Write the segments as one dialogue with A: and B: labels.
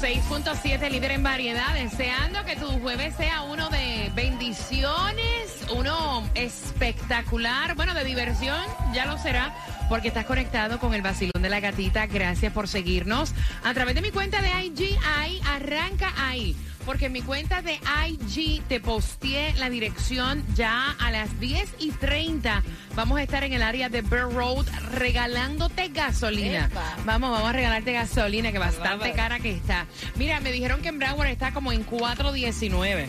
A: 106.7, líder en variedad, deseando que tu jueves sea uno de bendiciones, uno espectacular, bueno, de diversión, ya lo será, porque estás conectado con el vacilón de la gatita. Gracias por seguirnos a través de mi cuenta de IG, ahí, arranca ahí. Porque en mi cuenta de IG te posteé la dirección ya a las 10 y 30. Vamos a estar en el área de Bear Road regalándote gasolina.
B: Epa.
A: Vamos, vamos a regalarte gasolina, que bastante cara que está. Mira, me dijeron que en Broward está como en 4.19.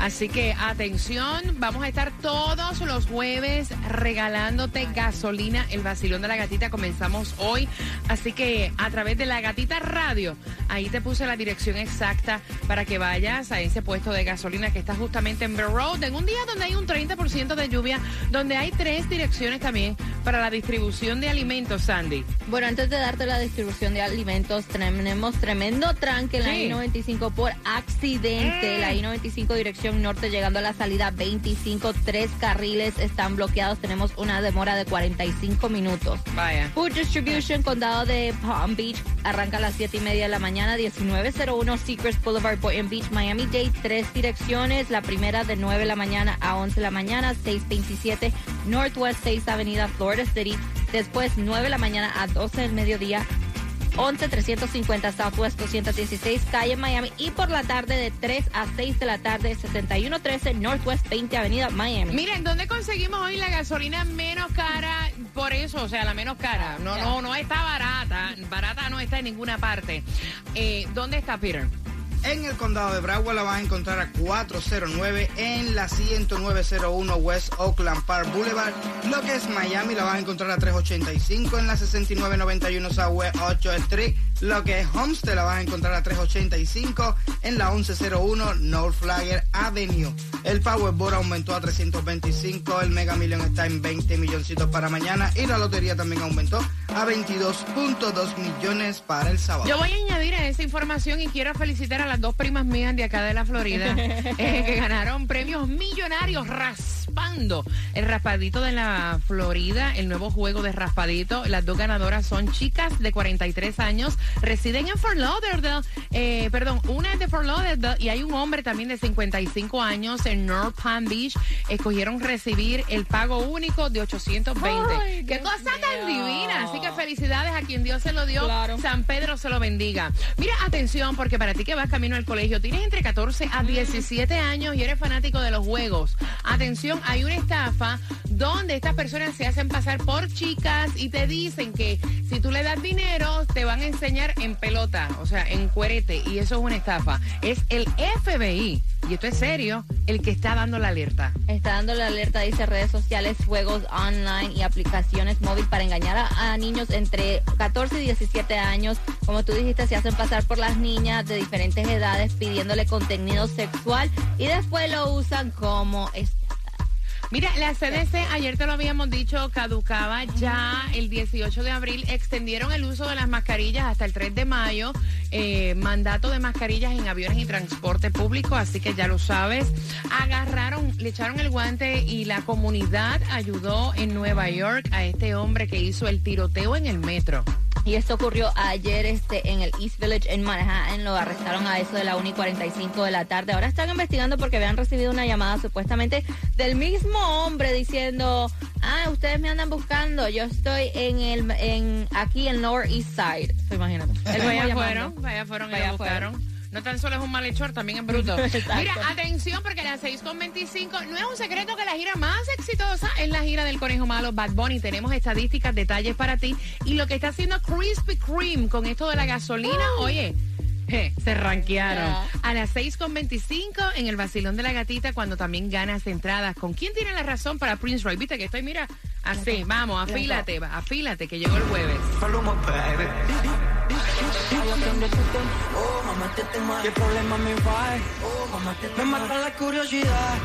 A: Así que atención, vamos a estar todos los jueves regalándote gasolina. El vacilón de la gatita comenzamos hoy. Así que a través de la gatita radio, ahí te puse la dirección exacta para que vayas a ese puesto de gasolina que está justamente en Bear Road. En un día donde hay un 30% de lluvia, donde hay tres direcciones también para la distribución de alimentos, Sandy.
B: Bueno, antes de darte la distribución de alimentos, tenemos tremendo tranque en la
A: Sí.
B: I-95 por accidente.
A: Mm.
B: La I-95 dirección norte llegando a la salida 25, tres carriles están bloqueados. Tenemos una demora de 45 minutos.
A: Vaya.
B: Food Distribution, condado de Palm Beach, arranca a las 7 y media de la mañana, 1901 Secrets Boulevard, Boynton Beach, Miami-Dade, tres direcciones, la primera de 9 de la mañana a 11 de la mañana, 627 Northwest 6 Avenida Florida City, después 9 de la mañana a 12 del mediodía, 11 350 Southwest 216 calle Miami y por la tarde de 3 a 6 de la tarde 6113 Northwest 20 Avenida Miami.
A: Miren, ¿dónde conseguimos hoy la gasolina menos cara? Por eso, o sea, la menos cara. No, no, no está barata. Barata no está en ninguna parte. Eh, ¿Dónde está Peter?
C: En el condado de Broward la vas a encontrar a 409 en la 10901 West Oakland Park Boulevard. Lo que es Miami la vas a encontrar a 385 en la 6991 Southwest 8 Street. Lo que es Homestead la vas a encontrar a 385 en la 1101 North Flagger Avenue. El Powerball aumentó a 325, el Mega Million está en 20 milloncitos para mañana y la lotería también aumentó a 22.2 millones para el sábado.
A: Yo voy a añadir a esa información y quiero felicitar a las dos primas mías de acá de la Florida eh, que ganaron premios millonarios raspando el raspadito de la Florida, el nuevo juego de raspadito. Las dos ganadoras son chicas de 43 años, residen en Fort Lauderdale, eh, perdón, una es de Fort Lauderdale y hay un hombre también de 55 años en North Palm Beach. Escogieron recibir el pago único de 820.
B: Ay,
A: ¡Qué
B: Dios
A: cosa tan divina! Así que felicidades a quien Dios se lo dio.
B: Claro.
A: San Pedro se lo bendiga. Mira, atención, porque para ti que vas camino al colegio, tienes entre 14 a 17 años y eres fanático de los juegos. Atención, hay una estafa donde estas personas se hacen pasar por chicas y te dicen que si tú le das dinero, te van a enseñar en pelota, o sea, en cuerete, y eso es una estafa. Es el FBI, y esto es serio, el que está dando la alerta.
B: Está dando la alerta, dice redes sociales, juegos online y aplicaciones móvil para engañar a, niños entre 14 y 17 años. Como tú dijiste, se hacen pasar por las niñas de diferentes edades pidiéndole contenido sexual y después lo usan como.
A: Mira, la CDC, ayer te lo habíamos dicho, caducaba ya el 18 de abril. Extendieron el uso de las mascarillas hasta el 3 de mayo. Eh, mandato de mascarillas en aviones y transporte público, así que ya lo sabes. Agarraron, le echaron el guante y la comunidad ayudó en Nueva York a este hombre que hizo el tiroteo en el metro.
B: Y esto ocurrió ayer este, en el East Village en Manhattan. Lo arrestaron a eso de la 1 y 45 de la tarde. Ahora están investigando porque habían recibido una llamada supuestamente del mismo hombre diciendo, ah, ustedes me andan buscando. Yo estoy en el en aquí en Lower East Side. So, imagínate. Él
A: Vaya fueron, vaya fueron
B: Vaya
A: buscaron. No tan solo es un malhechor, también es bruto. Mira, atención, porque las 6.25 no es un secreto que la gira más exitosa es la gira del Conejo Malo Bad Bunny. Tenemos estadísticas, detalles para ti. Y lo que está haciendo Krispy Kreme con esto de la gasolina, oye, je, se ranquearon. A las 6.25 en el vacilón de la gatita, cuando también ganas entradas. ¿Con quién tiene la razón para Prince Roy? Viste que estoy, mira, así, vamos, afílate, afílate, que llegó el jueves.
D: Ay, atiende tu. Oh, mamá, te tema. ¿Qué problema me va? Oh, mamá, te Me mata la curiosidad.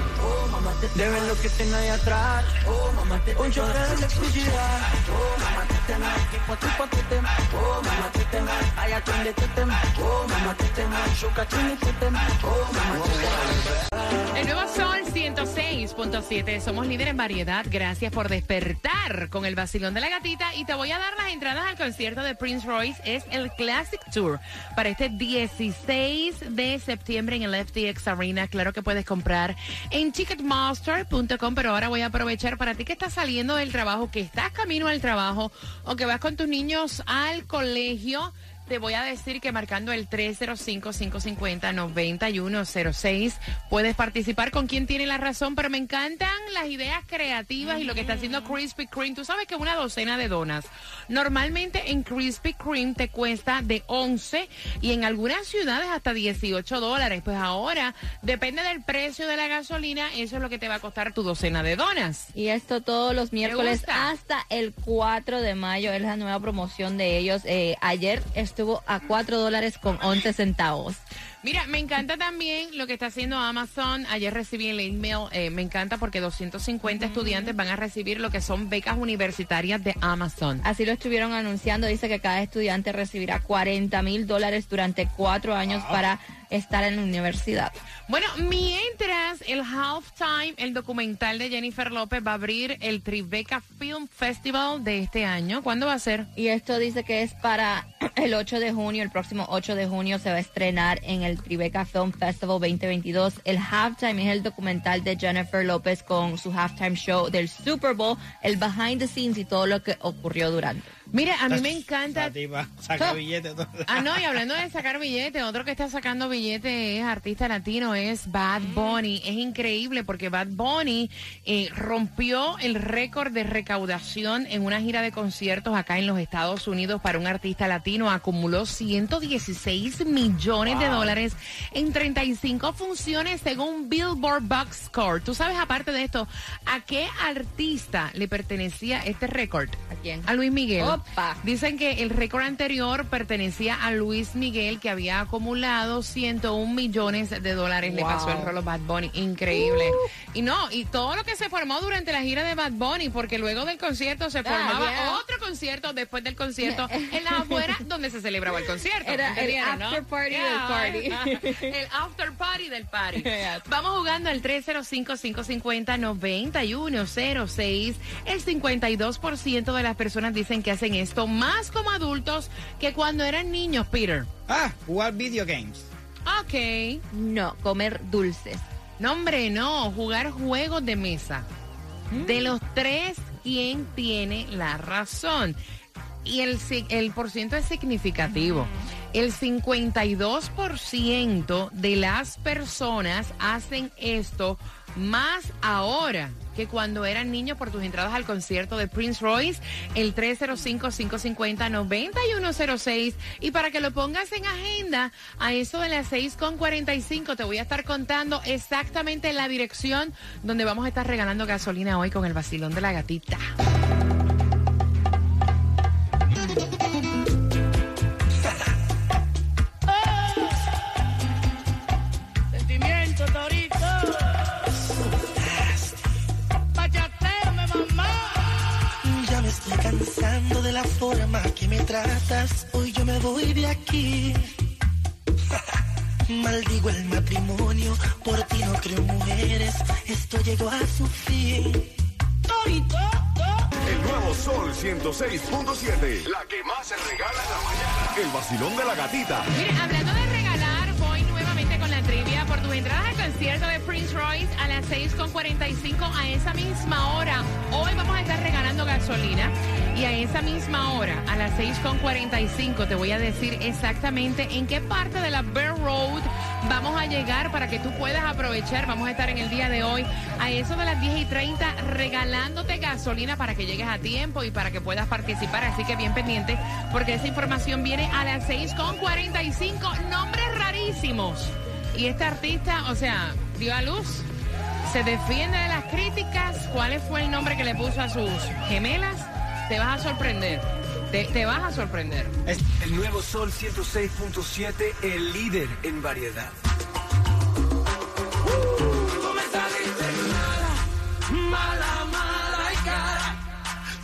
D: Mamá, te De ver lo que tengo ahí atrás. Oh, mamá, te Un choque de electricidad. Oh, mamá, te tema. Tipo, tipo, te tema. Oh, mamá, te tema. Ay, atiende tu tema. Oh, mamá, te tema. Chuca, chini, tu tema. Oh, mamá, te tema.
A: El nuevo Sol 106.7. Somos líder en variedad. Gracias por despertar con el vacilón de la gatita. Y te voy a dar las entradas al concierto de Prince Royce. Es el Classic Tour para este 16 de septiembre en el FTX Arena. Claro que puedes comprar en ticketmaster.com. Pero ahora voy a aprovechar para ti que estás saliendo del trabajo, que estás camino al trabajo o que vas con tus niños al colegio. Te voy a decir que marcando el 305-550-9106 puedes participar con quien tiene la razón, pero me encantan las ideas creativas y lo que está haciendo Krispy Kreme. Tú sabes que una docena de donas. Normalmente en Krispy Kreme te cuesta de 11 y en algunas ciudades hasta 18 dólares. Pues ahora, depende del precio de la gasolina, eso es lo que te va a costar tu docena de donas.
B: Y esto todos los miércoles hasta el 4 de mayo. Es la nueva promoción de ellos. Eh, ayer estuvo a 4 dólares con 11 centavos.
A: Mira, me encanta también lo que está haciendo Amazon. Ayer recibí el email, eh, me encanta porque 250 estudiantes van a recibir lo que son becas universitarias de Amazon.
B: Así lo estuvieron anunciando. Dice que cada estudiante recibirá 40 mil dólares durante cuatro años para estar en la universidad.
A: Bueno, mientras el halftime, el documental de Jennifer López va a abrir el Tribeca Film Festival de este año. ¿Cuándo va a ser?
B: Y esto dice que es para el 8 de junio, el próximo 8 de junio se va a estrenar en el Tribeca Film Festival 2022. El halftime es el documental de Jennifer López con su halftime show del Super Bowl, el behind the scenes y todo lo que ocurrió durante.
A: Mira, a mí me encanta.
C: Tipa saca billetes. todo.
A: Ah, no, y hablando de sacar billetes, otro que está sacando billetes es artista latino, es Bad Bunny. Es increíble porque Bad Bunny eh, rompió el récord de recaudación en una gira de conciertos acá en los Estados Unidos para un artista latino. Acumuló 116 millones de dólares en 35 funciones según Billboard Box Score. Tú sabes, aparte de esto, ¿a qué artista le pertenecía este récord?
B: ¿A quién?
A: A Luis Miguel. Dicen que el récord anterior pertenecía a Luis Miguel, que había acumulado 101 millones de dólares. Le pasó el rolo Bad Bunny. Increíble. Y no, y todo lo que se formó durante la gira de Bad Bunny, porque luego del concierto se formaba
B: yeah.
A: otro concierto después del concierto en las afueras donde se celebraba el concierto.
B: Era el after party del party.
A: el after party del party.
B: Yeah.
A: Vamos jugando al 305-550-9106. El 52% de las personas dicen que hacen esto más como adultos que cuando eran niños, Peter.
C: Ah, jugar video games.
A: Ok.
B: No, comer dulces.
A: No, hombre, no. Jugar juegos de mesa. De los tres, ¿quién tiene la razón? Y el, si- el por ciento es significativo. El 52% de las personas hacen esto más ahora que cuando eran niños por tus entradas al concierto de Prince Royce, el 305-550-9106. Y para que lo pongas en agenda, a eso de las 6.45 te voy a estar contando exactamente la dirección donde vamos a estar regalando gasolina hoy con el vacilón de la gatita.
E: Cansando de la forma que me tratas. Hoy yo me voy de aquí. Maldigo el matrimonio, por ti no creo mujeres. Esto llegó a su fin.
D: Torito.
F: El nuevo Sol 106.7. La que más se regala en la mañana. El vacilón de la gatita.
A: Mire, hablando de por tus entradas al concierto de Prince Royce a las 6.45 a esa misma hora. Hoy vamos a estar regalando gasolina y a esa misma hora, a las 6.45, te voy a decir exactamente en qué parte de la Bear Road vamos a llegar para que tú puedas aprovechar. Vamos a estar en el día de hoy a eso de las 10 y 30 regalándote gasolina para que llegues a tiempo y para que puedas participar. Así que bien pendiente porque esa información viene a las 6.45. Nombres rarísimos. Y este artista, o sea, dio a luz. Se defiende de las críticas. ¿Cuál fue el nombre que le puso a sus gemelas? Te vas a sorprender. Te, te vas a sorprender.
C: Es-
G: El nuevo Sol 106.7, el líder en variedad.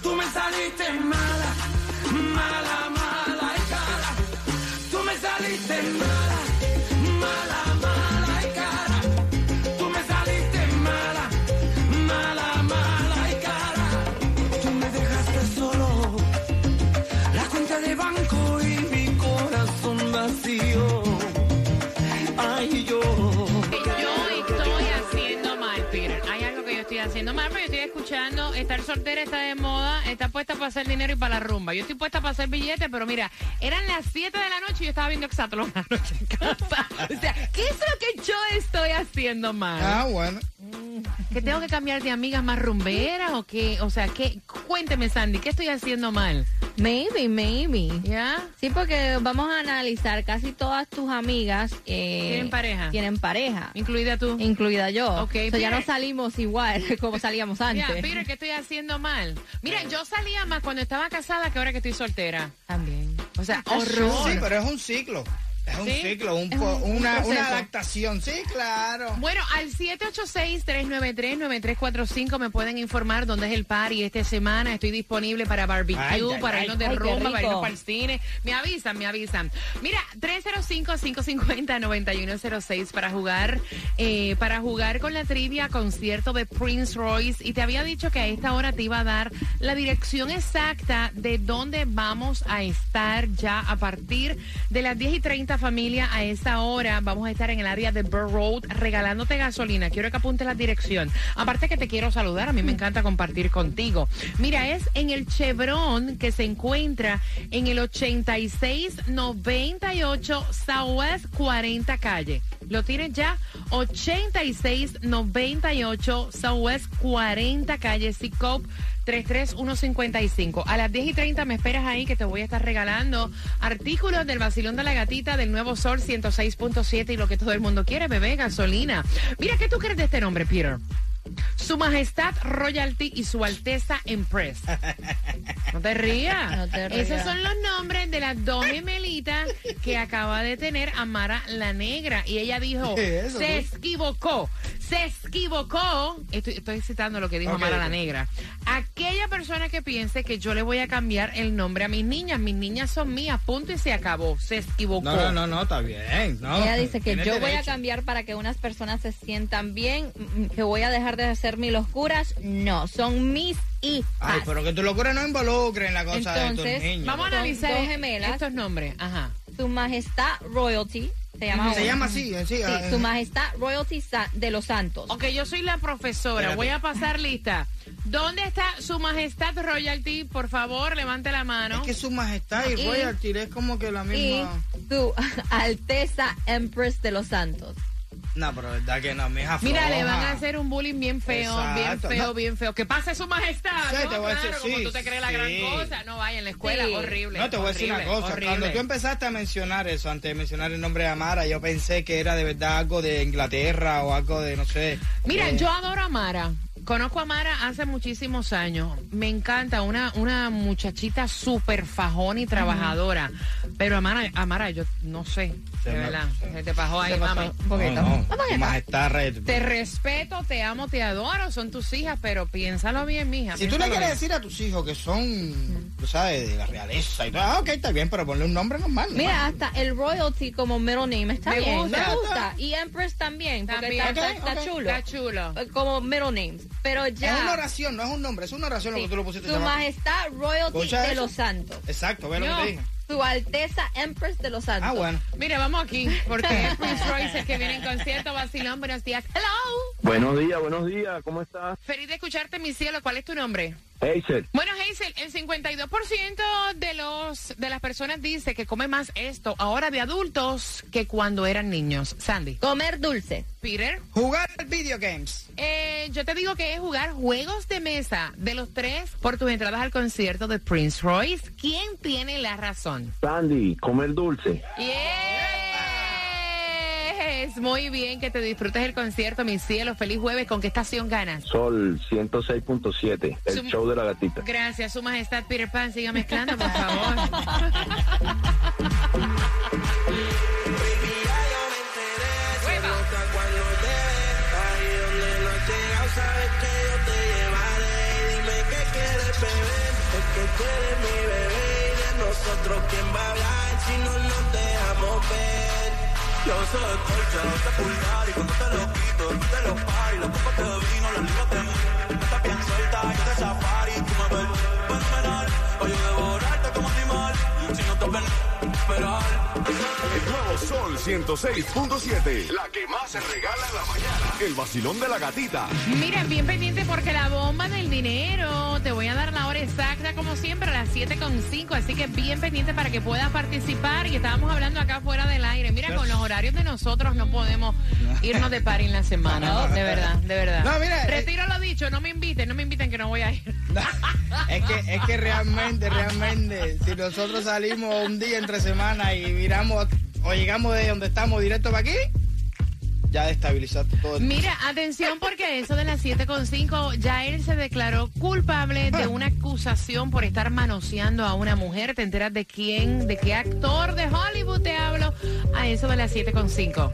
D: Tú me saliste mala,
A: que mal, pero yo estoy escuchando, estar soltera está de moda, está puesta para hacer dinero y para la rumba. Yo estoy puesta para hacer billetes, pero mira, eran las 7 de la noche y yo estaba viendo Exatlón anoche en casa. O sea, ¿qué es lo que yo estoy haciendo mal?
C: Ah, bueno.
A: ¿Que tengo que cambiar de amigas más rumberas o qué? O sea, ¿qué? Cuénteme, Sandy, ¿qué estoy haciendo mal?
B: Maybe, maybe.
A: ¿Ya?
B: Sí, porque vamos a analizar casi todas tus amigas. eh,
A: ¿Tienen pareja?
B: Tienen pareja.
A: Incluida tú.
B: Incluida yo.
A: Ok,
B: So, ya no salimos igual como salíamos
A: Mira,
B: antes.
A: Peter, ¿qué estoy haciendo mal? Mira, yo salía más cuando estaba casada que ahora que estoy soltera.
B: También.
A: O sea, horror.
C: Sí, pero es un ciclo. Es un
A: ¿Sí?
C: ciclo, un
B: Es
C: po-
B: un- un
C: una, una adaptación. Sí, claro.
A: Bueno, al 786-393-9345 me pueden informar dónde es el party esta semana. Estoy disponible para barbecue,
C: Ay, ay,
A: para
C: ay.
A: irnos de
B: Ay, qué
A: rumba, para irnos para el cine. Me avisan, me avisan. Mira, 305-550-9106 para jugar, eh, para jugar con la trivia concierto de Prince Royce. Y te había dicho que a esta hora te iba a dar la dirección exacta de dónde vamos a estar ya a partir de las 10 y 30 familia a esa hora. Vamos a estar en el área de Burr Road regalándote gasolina. Quiero que apuntes la dirección. Aparte que te quiero saludar, a mí me encanta compartir contigo. Mira, es en el Chevron que se encuentra en el 8698 Southwest 40 calle. Lo tienes ya 8698 Southwest 40 calle Cop 33155. A las 10 y 30 me esperas ahí que te voy a estar regalando artículos del vacilón de la gatita del nuevo Sol 106.7 y lo que todo el mundo quiere, bebé, gasolina. Mira, ¿qué tú crees de este nombre, Peter? Su Majestad Royalty y Su Alteza Empress. No te rías.
B: No te rías.
A: Esos son los nombres de las dos gemelitas que acaba de tener Amara la Negra. Y ella dijo,
C: ¿Qué es eso,
A: se equivocó, se equivocó. Estoy, estoy citando lo que dijo Amara la. Negra. Aquella persona que piense que yo le voy a cambiar el nombre a mis niñas, mis niñas son mías, punto y se acabó. Se equivocó.
C: No, no, no, no, está bien. No,
B: Ella dice que yo voy a cambiar para que unas personas se sientan bien, que voy a dejar de hacer mis locuras. No, son mis hijas.
C: Ay, pero que tu locura no involucre en la cosa de
B: Entonces,
C: tus niños.
A: Vamos a analizar
B: dos gemelas.
A: estos nombres. Ajá.
B: Su Majestad Royalty se llama.
C: Se llama así, en sí.
B: Sí,
C: ah,
B: Su
C: eh.
B: Majestad Royalty de los Santos.
A: Ok, yo soy la profesora.
C: Espérate.
A: Voy a pasar lista. ¿Dónde está su majestad royalty? Por favor, levante la mano.
C: Es que su majestad y
B: Y-
C: royalty es como que la
B: Y
C: misma.
B: su Alteza Empress de los Santos.
C: No, pero verdad que no, mi hija
A: Mira, le van a hacer un bullying bien feo,
C: Exacto.
A: bien feo,
C: No.
A: bien feo. Que pase su majestad.
C: Sí,
A: ¿no?
C: te voy a decir,
A: Claro, como
C: sí,
A: tú te crees la gran cosa. No vaya en la escuela,
B: Sí.
A: horrible.
C: No, te voy a decir una cosa.
A: horrible.
C: Cuando tú empezaste a mencionar eso, antes de mencionar el nombre de Amara, yo pensé que era de verdad algo de Inglaterra o algo de, no sé.
A: Mira,
C: eh,
A: yo adoro a Mara. Conozco a Mara hace muchísimos años. Me encanta, una, una muchachita súper fajón y trabajadora. Pero Amara, Amara, yo no sé,
C: Se
A: de
C: me-
A: verdad.
C: se-
A: Se te bajó ahí,
B: pasó
A: mami.
B: un poquito.
C: No, no, majestad.
A: Te respeto, te amo, te adoro, son tus hijas, pero piénsalo bien, mija.
C: Si tú le quieres
A: bien.
C: decir a tus hijos que son, sabes, de la realeza y todo, ah, ok, está bien, pero ponle un nombre normal.
B: Mira, hasta el royalty como middle name está
A: Me
B: bien,
A: gusta.
B: me gusta. Y Empress también, porque
A: También.
B: está,
C: Ok,
B: está- está
C: ok.
B: chulo.
A: Está chulo.
B: Eh, Como middle names. Pero ya.
C: Es una oración, no es un nombre, es una oración lo
B: Sí.
C: que tú lo pusiste.
B: Su. Majestad Royalty
C: ¿Escucha
B: de
C: eso?
B: los Santos.
C: Exacto, ve lo que
A: No.
C: te dije.
B: Su Alteza Empress de los Santos.
C: Ah, bueno.
A: Mira, vamos aquí, porque Prince Royce es que viene en concierto, vacilón, buenos días. Hello.
H: Buenos días, buenos días, ¿cómo estás?
A: Feliz de escucharte, mi cielo. ¿Cuál es tu nombre?
H: Hazel,
A: Bueno, El 52% de los de las personas dice que come más esto ahora de adultos que cuando eran niños. Sandy.
B: Comer dulce.
A: Peter.
C: Jugar video games.
A: Eh, yo te digo que es jugar juegos de mesa de los tres por tus entradas al concierto de Prince Royce. ¿Quién tiene la razón?
H: Sandy, comer dulce.
A: Yeah. Pues muy bien, que te disfrutes el concierto, mi cielo. Feliz jueves. ¿Con qué estación ganas?
H: Sol 106.7, el show de la gatita.
A: Gracias, su majestad Peter Pan. Siga mezclando, por favor. Hueva.
E: Cuando te ves ahí donde no has llegado, sabes que yo te llevaré. Y dime qué quieres beber, es que tú eres mi bebé. Y de nosotros, ¿quién va a hablar si no nos dejamos ver?
I: Yo soy el colcha, te pulgar y cuando te lo quito, tú te lo pari, la copa te vino, la liga te Estás bien suelta, yo te safari, tú me ves fenomenal, o yo devorarte como animal, si no te ven, esperar.
F: El nuevo Sol 106.7. La que más se regala en la mañana. El vacilón de la gatita.
A: Mira, bien pendiente porque la bomba del dinero, te voy a dar la hora exacta como siempre a las 7.5, así que bien pendiente para que puedas participar y estábamos hablando acá fuera del aire. Mira, con los horarios de nosotros no podemos irnos de par en la semana, de verdad, de verdad.
C: No, mira, eh,
A: Retiro lo dicho, no me inviten, no me inviten que no voy a ir.
C: Es que, es que realmente, realmente, si nosotros salimos un día entre semana y miramos o llegamos de donde estamos directo para aquí, ya destabilizaste todo. el-
A: Mira, atención porque eso de las 7.5, ya él se declaró culpable de una acusación por estar manoseando a una mujer. ¿Te enteras de quién, de qué actor de Hollywood te hablo? A eso de las 7.5.